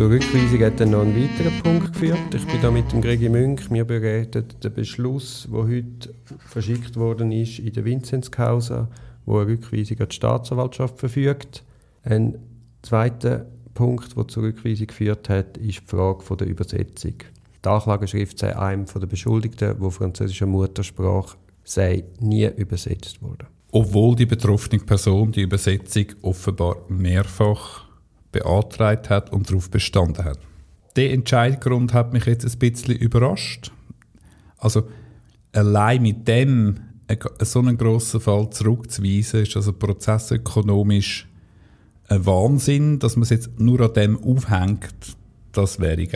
Zur Rückweisung hat dann noch einen weiteren Punkt geführt. Ich bin da mit dem Gregi Münch. Wir bereden den Beschluss, der heute verschickt worden ist in der Vinzenzkausa, wo eine Rückweisung an die Staatsanwaltschaft verfügt. Ein zweiter Punkt, der zur Rückweisung geführt hat, ist die Frage der Übersetzung. Die Anklageschrift sei einem der Beschuldigten, wo französischer Muttersprache sei, nie übersetzt worden. Obwohl die betroffene Person die Übersetzung offenbar mehrfach beantragt hat und darauf bestanden hat. Der Entscheidungsgrund hat mich jetzt ein bisschen überrascht. Also allein mit dem so einen grossen Fall zurückzuweisen, ist also prozessökonomisch ein Wahnsinn, dass man es jetzt nur an dem aufhängt, das wäre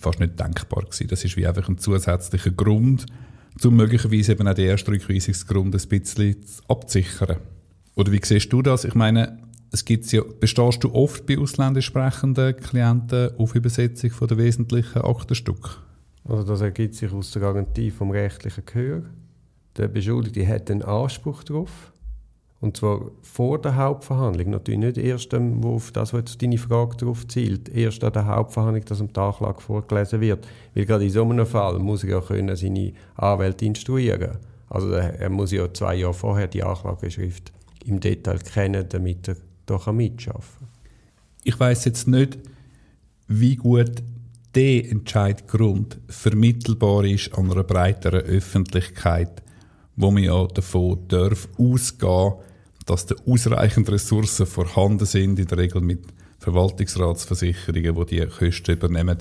fast nicht denkbar gewesen. Das ist wie einfach ein zusätzlicher Grund, um möglicherweise eben auch den ersten Rückweisungsgrund ein bisschen abzusichern. Oder wie siehst du das? Ich meine, es gibt ja, bestehst du oft bei ausländisch sprechenden Klienten auf Übersetzung von der wesentlichen Aktenstück? Also das ergibt sich aus der Garantie vom rechtlichen Gehör. Der Beschuldigte hat einen Anspruch darauf. Und zwar vor der Hauptverhandlung. Natürlich nicht erst, wo auf das, was deine Frage darauf zielt, erst an der Hauptverhandlung, dass am Tag vorgelesen wird. Weil gerade in so einem Fall muss er ja können seine Anwälte instruieren Also er muss ja zwei Jahre vorher die Anklageschrift im Detail kennen, damit er da mitarbeiten kann. Ich weiß jetzt nicht, wie gut der Entscheidgrund vermittelbar ist an einer breiteren Öffentlichkeit, wo man ja davon darf ausgehen, dass da ausreichend Ressourcen vorhanden sind, in der Regel mit Verwaltungsratsversicherungen, die die Kosten übernehmen,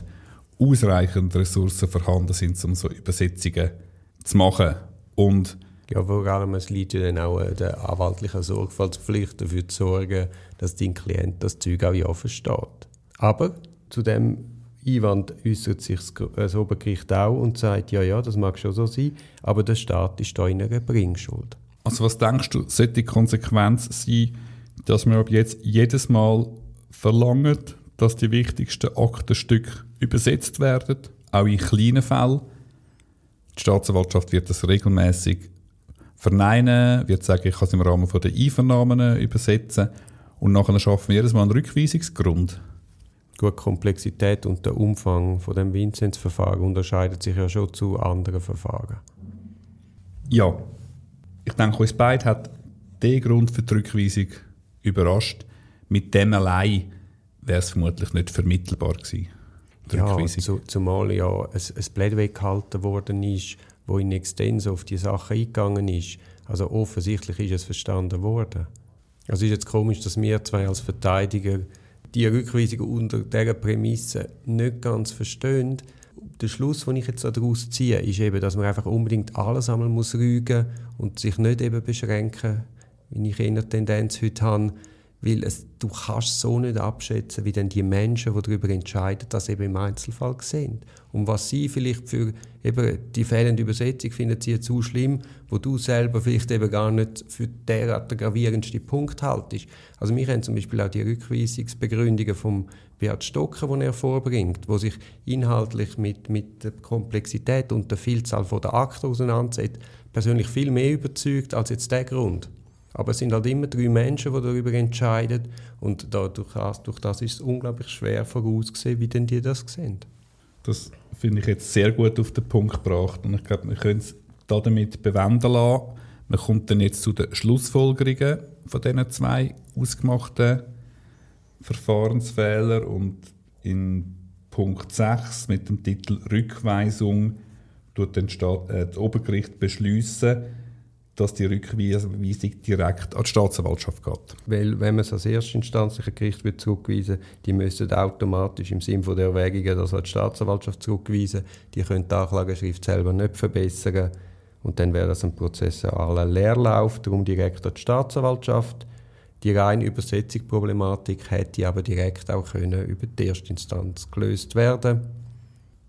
ausreichend Ressourcen vorhanden sind, um so Übersetzungen zu machen. Und ja, vor allem es liegt ja dann auch an der anwaltlichen Sorgfaltspflicht dafür zu sorgen, dass dein Klient das Zeug auch ja versteht. Aber zu dem Einwand äußert sich das Obergericht auch und sagt, ja, ja, das mag schon so sein, aber der Staat ist da in einer Bringschuld. Also was denkst du, sollte die Konsequenz sein, dass man ab jetzt jedes Mal verlangt, dass die wichtigsten Aktenstücke übersetzt werden, auch in kleinen Fällen? Die Staatsanwaltschaft wird das regelmäßig verneinen, wird sagen, ich kann es im Rahmen der Einvernahmen übersetzen und nachher schaffen wir jedes Mal einen Rückweisungsgrund. Gut, Komplexität und der Umfang von dem Vinzenz-Verfahren unterscheidet sich ja schon zu anderen Verfahren. Ja, ich denke, uns beide hat der Grund für die Rückweisung überrascht. Mit dem allein wäre es vermutlich nicht vermittelbar gewesen. Ja, zu, zumal ja ein, ein Plädoyer gehalten worden ist, wo in extenso auf die Sache eingegangen ist. Also offensichtlich ist es verstanden worden. Also ist jetzt komisch, dass wir zwei als Verteidiger die Rückweisung unter dieser Prämisse nicht ganz verstehen. Der Schluss, den ich jetzt daraus ziehe, ist eben, dass man einfach unbedingt alles einmal muss rügen und sich nicht eben beschränken, wie ich eher Tendenz heute habe, weil es, du kannst so nicht abschätzen, wie denn die Menschen, die darüber entscheiden, das eben im Einzelfall sehen. Und was sie vielleicht für eben die fehlende Übersetzung finden sie zu schlimm, wo du selber vielleicht eben gar nicht für derart der gravierendsten Punkt haltest. Also wir haben zum Beispiel auch die Rückweisungsbegründungen vom Beat Stocker, die er vorbringt, wo sich inhaltlich mit, mit der Komplexität und der Vielzahl von der Akten auseinandersetzt, persönlich viel mehr überzeugt als jetzt der Grund. Aber es sind halt immer drei Menschen, die darüber entscheiden. Und dadurch, durch das ist es unglaublich schwer vorauszusehen, wie denn die das sehen. Das finde ich jetzt sehr gut auf den Punkt gebracht. Und ich glaube, wir können es damit bewenden lassen. Man kommt dann jetzt zu den Schlussfolgerungen von diesen zwei ausgemachten Verfahrensfehlern. Und in Punkt 6 mit dem Titel Rückweisung tut dann äh, das Obergericht beschließen, dass die Rückweisung direkt an die Staatsanwaltschaft geht. Weil, wenn man es als erstinstanzliche Gericht wird zurückweisen die müssen automatisch im Sinne der Erwägungen das an die Staatsanwaltschaft zurückweisen. Die können die Anklageschrift selber nicht verbessern. Und dann wäre das ein prozessaler Leerlauf, darum direkt an die Staatsanwaltschaft. Die reine Übersetzungsproblematik hätte aber direkt auch können über die Erstinstanz gelöst werden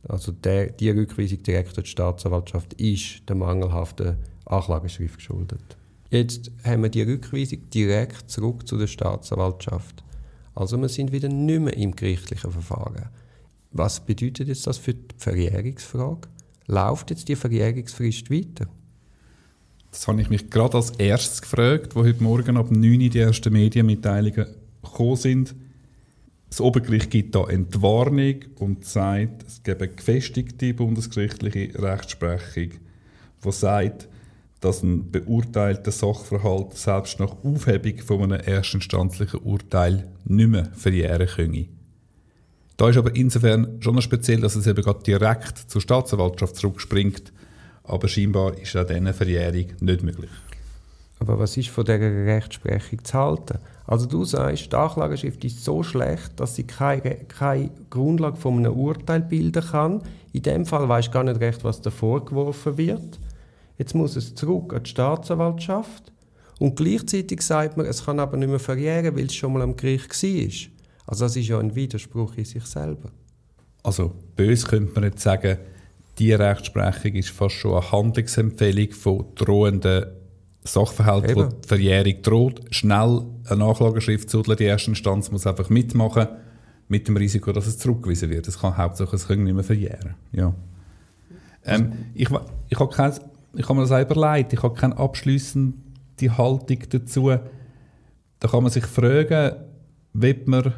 Also der, die Rückweisung direkt an die Staatsanwaltschaft ist der mangelhaften Anklageschrift geschuldet. Jetzt haben wir die Rückweisung direkt zurück zu der Staatsanwaltschaft. Also wir sind wieder nicht mehr im gerichtlichen Verfahren. Was bedeutet jetzt das für die Verjährungsfrage? Läuft jetzt die Verjährungsfrist weiter? Das habe ich mich gerade als erstes gefragt, wo heute Morgen ab 9 Uhr die ersten Medienmitteilungen gekommen sind. Das Obergericht gibt da Entwarnung und sagt, es gebe gefestigte bundesgerichtliche Rechtsprechung, die sagt, dass ein beurteilter Sachverhalt selbst nach Aufhebung von einem erstinstanzlichen Urteil nicht mehr verjähren könne. Da ist aber insofern schon noch speziell, dass es eben gerade direkt zur Staatsanwaltschaft zurückspringt, aber scheinbar ist auch diese Verjährung nicht möglich. Aber was ist von dieser Rechtsprechung zu halten? Also du sagst, die Anklageschrift ist so schlecht, dass sie keine, keine Grundlage von einem Urteil bilden kann. In dem Fall weiß gar nicht recht, was da vorgeworfen wird. Jetzt muss es zurück an die Staatsanwaltschaft. Und gleichzeitig sagt man, es kann aber nicht mehr verjähren, weil es schon mal am Gericht war. Also das ist ja ein Widerspruch in sich selber. Also bös könnte man jetzt sagen, die Rechtsprechung ist fast schon eine Handlungsempfehlung von drohenden Sachverhalten, wo die Verjährung droht. Schnell eine Nachlageschrift zu die erste Instanz muss einfach mitmachen, mit dem Risiko, dass es zurückgewiesen wird. Es kann hauptsächlich es nicht mehr verjähren. Ja. Ähm, ich, ich habe kein, ich habe mir das auch überlegt, ich habe keine abschließende Haltung dazu. Da kann man sich fragen, wird man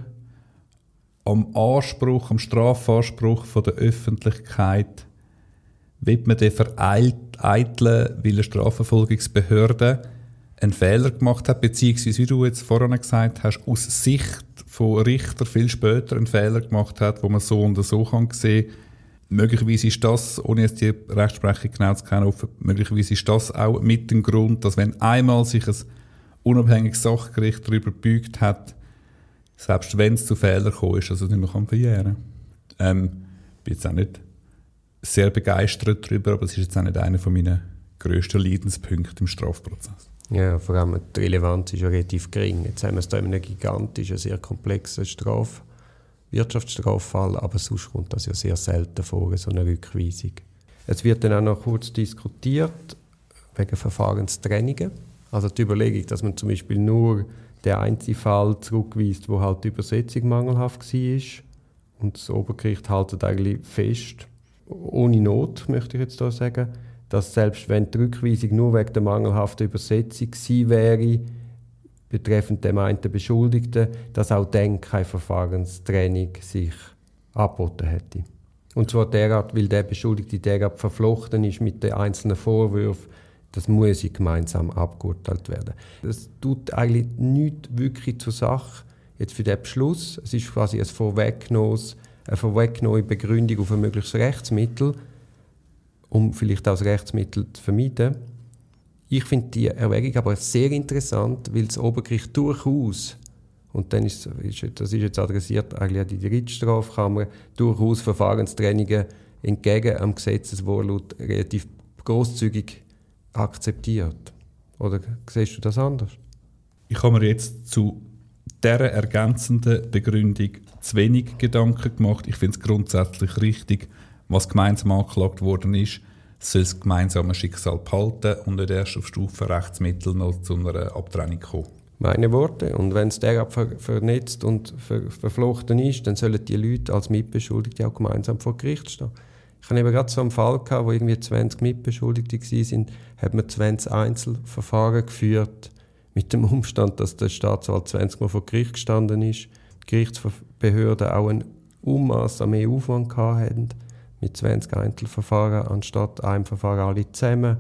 am Anspruch, am Strafanspruch von der Öffentlichkeit wird man den vereiteln, weil eine Strafverfolgungsbehörde einen Fehler gemacht hat, beziehungsweise, wie du jetzt vorhin gesagt hast, aus Sicht von Richter viel später einen Fehler gemacht hat, wo man so und so kann sehen. Möglicherweise ist das, ohne jetzt die Rechtsprechung genau zu kennen, möglicherweise ist das auch mit dem Grund, dass wenn einmal sich ein unabhängiges Sachgericht darüber gebeugt hat, selbst wenn es zu Fehlern gekommen ist, also nicht mehr verjähren kann. Ähm, bin jetzt auch nicht sehr begeistert darüber, aber es ist jetzt auch nicht einer von meinen grössten Leidenspunkten im Strafprozess. Ja, vor allem die Relevanz ist ja relativ gering. Jetzt haben wir es da in einem gigantischen, sehr komplexen Straf Wirtschaftsstraffall, aber sonst kommt das ja sehr selten vor, so eine Rückweisung. Es wird dann auch noch kurz diskutiert wegen Verfahrenstrennungen. Also die Überlegung, dass man zum Beispiel nur den einzigen Fall zurückweist, wo halt die Übersetzung mangelhaft war. Und das Obergericht haltet eigentlich fest, ohne Not, möchte ich jetzt da sagen, dass selbst wenn die Rückweisung nur wegen der mangelhaften Übersetzung gewesen wäre, betreffend dem einen Beschuldigten, dass auch dann keine Verfahrenstrennung sich angeboten hätte. Und zwar derart, weil der Beschuldigte derart verflochten ist mit den einzelnen Vorwürfen, das muss gemeinsam abgeurteilt werden. Das tut eigentlich nichts wirklich zur Sache jetzt für den Beschluss. Es ist quasi ein vorweggenommenes eine vorweggenommene Begründung auf ein mögliches Rechtsmittel, um vielleicht auch das Rechtsmittel zu vermeiden. Ich finde die Erwägung aber sehr interessant, weil das Obergericht durchaus, und dann ist, das ist jetzt adressiert eigentlich an die Gerichtsstrafkammer, durchaus Verfahrenstrennungen entgegen am Gesetzeswortlaut relativ großzügig akzeptiert. Oder siehst du das anders? Ich habe mir jetzt zu dieser ergänzenden Begründung zu wenig Gedanken gemacht. Ich finde es grundsätzlich richtig, was gemeinsam angeklagt worden ist, soll das gemeinsame Schicksal behalten und nicht erst auf Stufe Rechtsmittel noch zu einer Abtrennung kommen. Meine Worte. Und wenn es derart ver vernetzt und ver verflochten ist, dann sollen die Leute als Mitbeschuldigte auch gemeinsam vor Gericht stehen. Ich hatte eben gerade so einen Fall, gehabt, wo irgendwie 20 Mitbeschuldigte waren, hat man 20 Einzelverfahren geführt mit dem Umstand, dass der Staatsanwalt 20 Mal vor Gericht gestanden ist, die Gerichtsbehörden auch ein Ummaß an mehr Aufwand hatten, mit 20 Einzelverfahren anstatt einem Verfahren alle zusammen.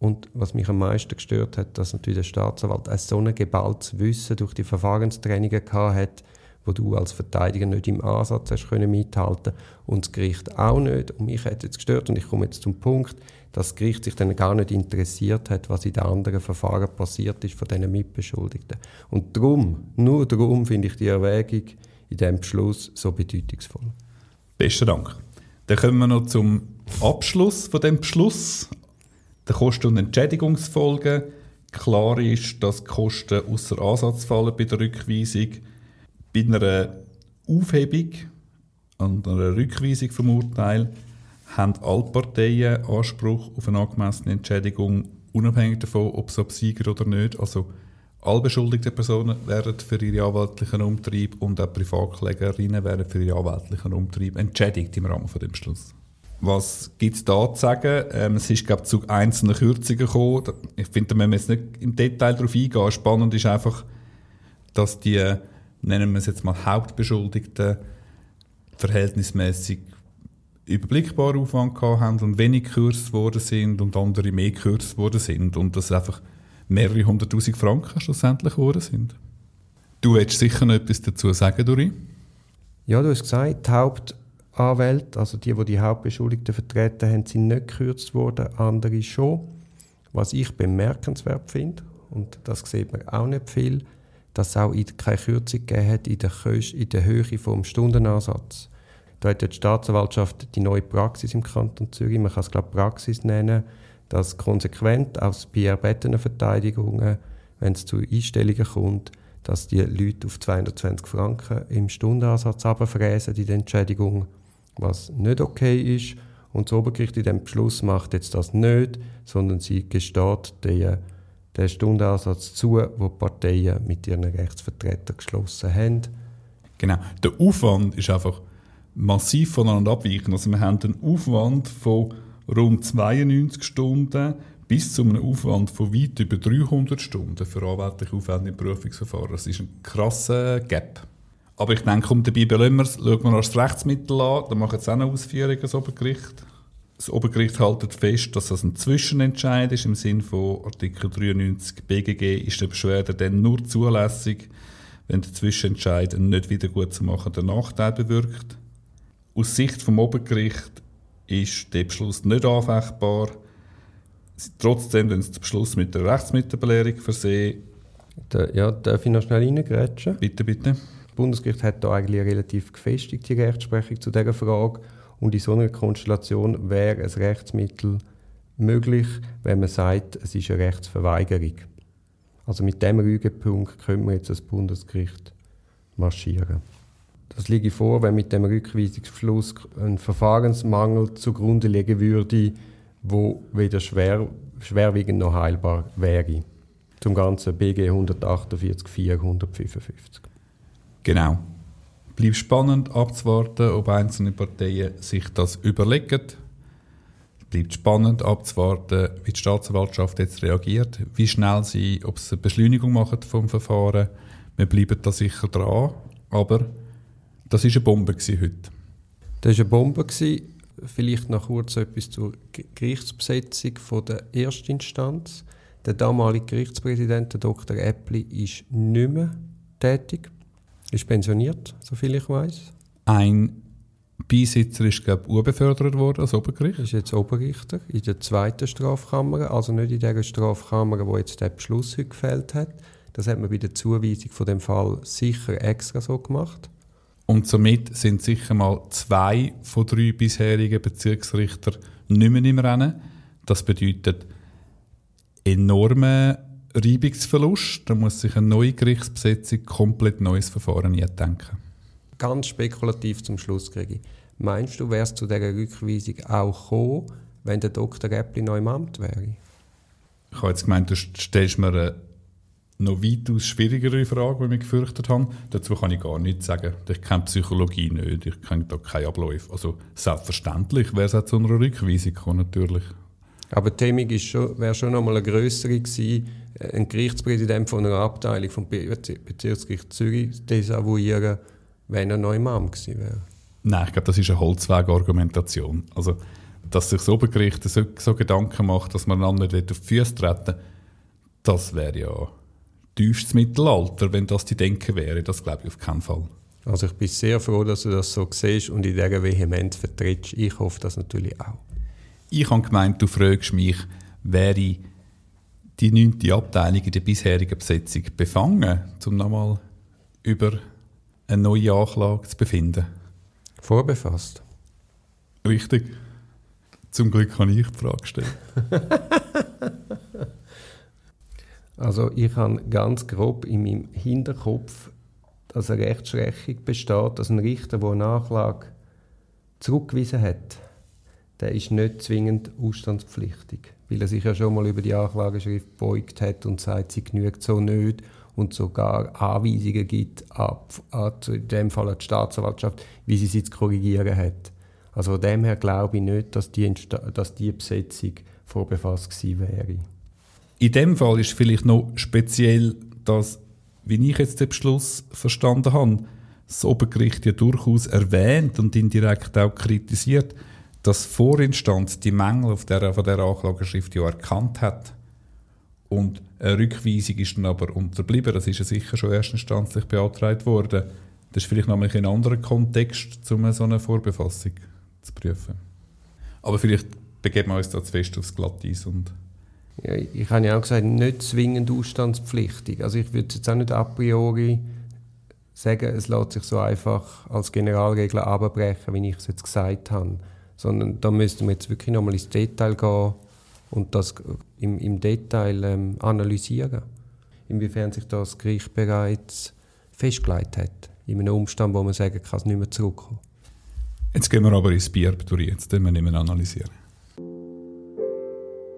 Und was mich am meisten gestört hat, dass natürlich der Staatsanwalt ein so ein geballtes Wissen durch die Verfahrenstrainingen hat, wo du als Verteidiger nicht im Ansatz hast können mithalten und das Gericht auch nicht. Und mich hat jetzt gestört und ich komme jetzt zum Punkt dass das Gericht sich dann gar nicht interessiert hat, was in den anderen Verfahren passiert ist von diesen Mitbeschuldigten. Und darum, nur darum finde ich die Erwägung in diesem Beschluss so bedeutungsvoll. Besten Dank. Dann kommen wir noch zum Abschluss von dem Beschluss. Der Kosten- und Entschädigungsfolgen. Klar ist, dass die Kosten außer Ansatz fallen bei der Rückweisung. Bei einer Aufhebung und einer Rückweisung vom Urteil haben alle Parteien Anspruch auf eine angemessene Entschädigung, unabhängig davon, ob sie obsiegen oder nicht. Also alle beschuldigten Personen werden für ihre anwaltlichen Umtrieb und auch Privatklägerinnen werden für ihre anwaltlichen Umtrieb entschädigt im Rahmen von dem Beschluss. Was gibt es da zu sagen? Ähm, es ist, glaube zu einzelnen Kürzungen gekommen. Ich finde, da müssen wir jetzt nicht im Detail darauf eingehen. Spannend ist einfach, dass die nennen wir es jetzt mal Hauptbeschuldigten, verhältnismäßig überblickbaren Aufwand gehabt haben und wenig gekürzt worden sind und andere mehr gekürzt worden sind und das einfach mehrere hunderttausend Franken schlussendlich geworden sind. Du willst sicher noch etwas dazu sagen, Dori? Ja, du hast gesagt, die Hauptanwälte, also die, die die Hauptbeschuldigten vertreten haben, sind nicht gekürzt worden, andere schon. Was ich bemerkenswert finde, und das sieht man auch nicht viel, dass es auch keine Kürzung gegeben hat in der, in der Höhe des Stundenansatz. Da hat die Staatsanwaltschaft die neue Praxis im Kanton Zürich, man kann es glaube Praxis nennen, dass konsequent aus bei erbettenen Verteidigungen, wenn es zu Einstellungen kommt, dass die Leute auf 220 Franken im Stundenansatz abfräsen, die Entschädigung, was nicht okay ist. Und das Obergericht in dem Beschluss macht jetzt das nicht, sondern sie gesteht den, den Stundenansatz zu, wo die Parteien mit ihren Rechtsvertretern geschlossen haben. Genau. Der Aufwand ist einfach massiv voneinander abweichend. Also wir haben einen Aufwand von rund 92 Stunden bis zu einem Aufwand von weit über 300 Stunden für anwältliche Aufwände im Prüfungsverfahren. Das ist ein krasser Gap. Aber ich denke, um dabei belassen wir es, schauen wir das Rechtsmittel an, dann machen jetzt auch noch Ausführungen, das Obergericht. Das Obergericht hält fest, dass das ein Zwischenentscheid ist. Im Sinne von Artikel 93 BGG ist der Beschwerde dann nur zulässig, wenn der Zwischenentscheid einen nicht wieder gut zu machenden Nachteil bewirkt. Aus Sicht vom Obergericht ist der Beschluss nicht anfechtbar. Trotzdem wenn sie den Beschluss mit der Rechtsmittelbelehrung versehen. Ja, darf ich noch schnell reingrätschen? Bitte, bitte. Das Bundesgericht hat da eigentlich eine relativ gefestigte Rechtsprechung zu dieser Frage. Und in so einer Konstellation wäre ein Rechtsmittel möglich, wenn man sagt, es ist eine Rechtsverweigerung. Also mit diesem Rügepunkt können wir jetzt das Bundesgericht marschieren. Das liege vor, wenn mit dem Rückweisungsfluss ein Verfahrensmangel zugrunde liegen würde, wo weder schwer, schwerwiegend noch heilbar wäre. Zum ganzen BG 148 455. Genau. Bleibt spannend abzuwarten, ob einzelne Parteien sich das überlegen. Bleibt spannend abzuwarten, wie die Staatsanwaltschaft jetzt reagiert, wie schnell sie, ob sie eine Beschleunigung machen vom Verfahren. Wir bleiben da sicher dran, aber das war eine Bombe heute. Das war eine Bombe. Vielleicht noch kurz etwas zur Gerichtsbesetzung von der Erstinstanz. Der damalige Gerichtspräsident, Dr. Äppli, ist nicht mehr tätig. Ist pensioniert, soviel ich weiß. Ein Beisitzer ist, glaube ich, befördert worden als Obergericht. Ist jetzt Oberrichter in der zweiten Strafkammer, also nicht in der Strafkammer, wo jetzt der Beschluss heute gefällt hat. Das hat man bei der Zuweisung von dem Fall sicher extra so gemacht. Und somit sind sicher mal zwei von drei bisherigen Bezirksrichter nicht mehr im Rennen. Das bedeutet enormen Reibungsverlust. Da muss sich eine neue Gerichtsbesetzung komplett neues Verfahren denken. Ganz spekulativ zum Schluss ich. Meinst du, wärst zu dieser Rückweisung auch gekommen, wenn der Dr. Äppli neu im Amt wäre? Ich habe jetzt gemeint, du stellst mir eine noch weitaus schwierigere Frage, die wir gefürchtet haben. Dazu kann ich gar nichts sagen. Ich kenne Psychologie nicht, ich kenne da keine Abläufe. Also selbstverständlich wäre es auch zu einer Rückweisung gekommen, natürlich. Aber die Hemmung wäre schon noch mal eine größere gewesen, ein Gerichtspräsident von einer Abteilung vom Bezirksgericht Zürich desavouieren, wenn er neu Imam gewesen wäre. Nein, ich glaube, das ist eine Holzweg-Argumentation. Also, dass sich das Obergericht so, so Gedanken macht, dass man einander nicht auf die Füße treten das wäre ja tiefstes Mittelalter, wenn das die Denke wäre. Das glaube ich auf keinen Fall. Also ich bin sehr froh, dass du das so siehst und in dieser Vehemenz vertrittst. Ich hoffe das natürlich auch. Ich habe gemeint, du fragst mich, wäre die neunte Abteilung in der bisherigen Besetzung befangen, um nochmal über eine neue Anklage zu befinden? Vorbefasst. Richtig. Zum Glück kann ich die Frage stellen. Also ich habe ganz grob in meinem Hinterkopf, dass eine Rechtsprechung besteht, dass ein Richter, der eine Nachlage zurückgewiesen hat, der ist nicht zwingend ausstandspflichtig, weil er sich ja schon mal über die Anklageschrift beugt hat und sagt, sie genügt so nicht und sogar Anweisungen gibt, ab, in dem Fall an die Staatsanwaltschaft, wie sie sie zu korrigieren hat. Also von dem her glaube ich nicht, dass die, dass die Besetzung vorbefasst gewesen wäre. In dem Fall ist vielleicht noch speziell, dass wie ich jetzt den Beschluss verstanden habe, das Obergericht ja durchaus erwähnt und indirekt auch kritisiert, dass Vorinstanz die Mängel auf der, von der Anklageschrift ja erkannt hat. Und eine Rückweisung ist dann aber unterblieben. Das ist ja sicher schon erstinstanzlich beantragt worden. Das ist vielleicht nochmal ein anderer Kontext, um so eine Vorbefassung zu prüfen. Aber vielleicht begeben wir uns da zu fest aufs Glatteis und ja, ich habe ja auch gesagt, nicht zwingend ausstandspflichtig. Also ich würde jetzt auch nicht a priori sagen, es lässt sich so einfach als Generalregel abbrechen, wie ich es jetzt gesagt habe. Sondern da müssten wir jetzt wirklich nochmal ins Detail gehen und das im, im Detail ähm, analysieren. Inwiefern sich das Gericht bereits festgelegt hat. In einem Umstand, wo man sagen kann, es nicht mehr zurückkommen. Jetzt gehen wir aber ins Bier jetzt wir nicht mehr analysieren.